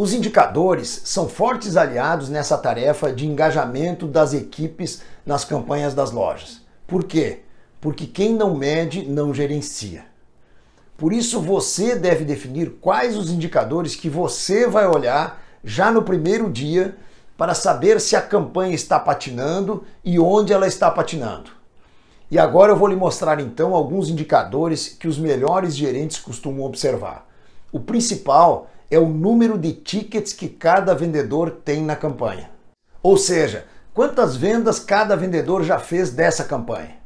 Os indicadores são fortes aliados nessa tarefa de engajamento das equipes nas campanhas das lojas. Por quê? Porque quem não mede não gerencia. Por isso você deve definir quais os indicadores que você vai olhar já no primeiro dia para saber se a campanha está patinando e onde ela está patinando. E agora eu vou lhe mostrar então alguns indicadores que os melhores gerentes costumam observar. O principal é o número de tickets que cada vendedor tem na campanha. Ou seja, quantas vendas cada vendedor já fez dessa campanha.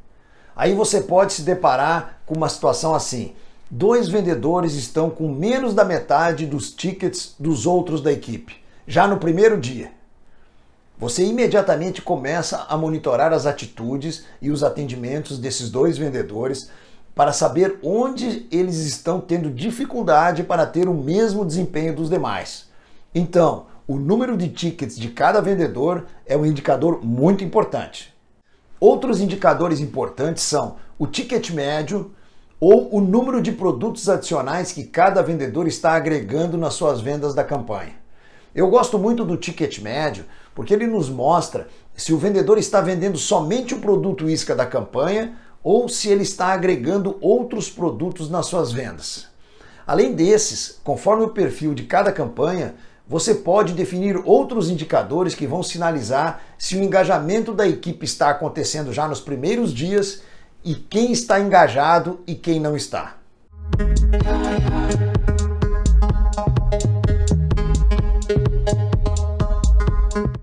Aí você pode se deparar com uma situação assim: dois vendedores estão com menos da metade dos tickets dos outros da equipe, já no primeiro dia. Você imediatamente começa a monitorar as atitudes e os atendimentos desses dois vendedores para saber onde eles estão tendo dificuldade para ter o mesmo desempenho dos demais. Então, o número de tickets de cada vendedor é um indicador muito importante. Outros indicadores importantes são o ticket médio ou o número de produtos adicionais que cada vendedor está agregando nas suas vendas da campanha. Eu gosto muito do ticket médio porque ele nos mostra se o vendedor está vendendo somente o produto isca da campanha ou se ele está agregando outros produtos nas suas vendas. Além desses, conforme o perfil de cada campanha, você pode definir outros indicadores que vão sinalizar se o engajamento da equipe está acontecendo já nos primeiros dias e quem está engajado e quem não está.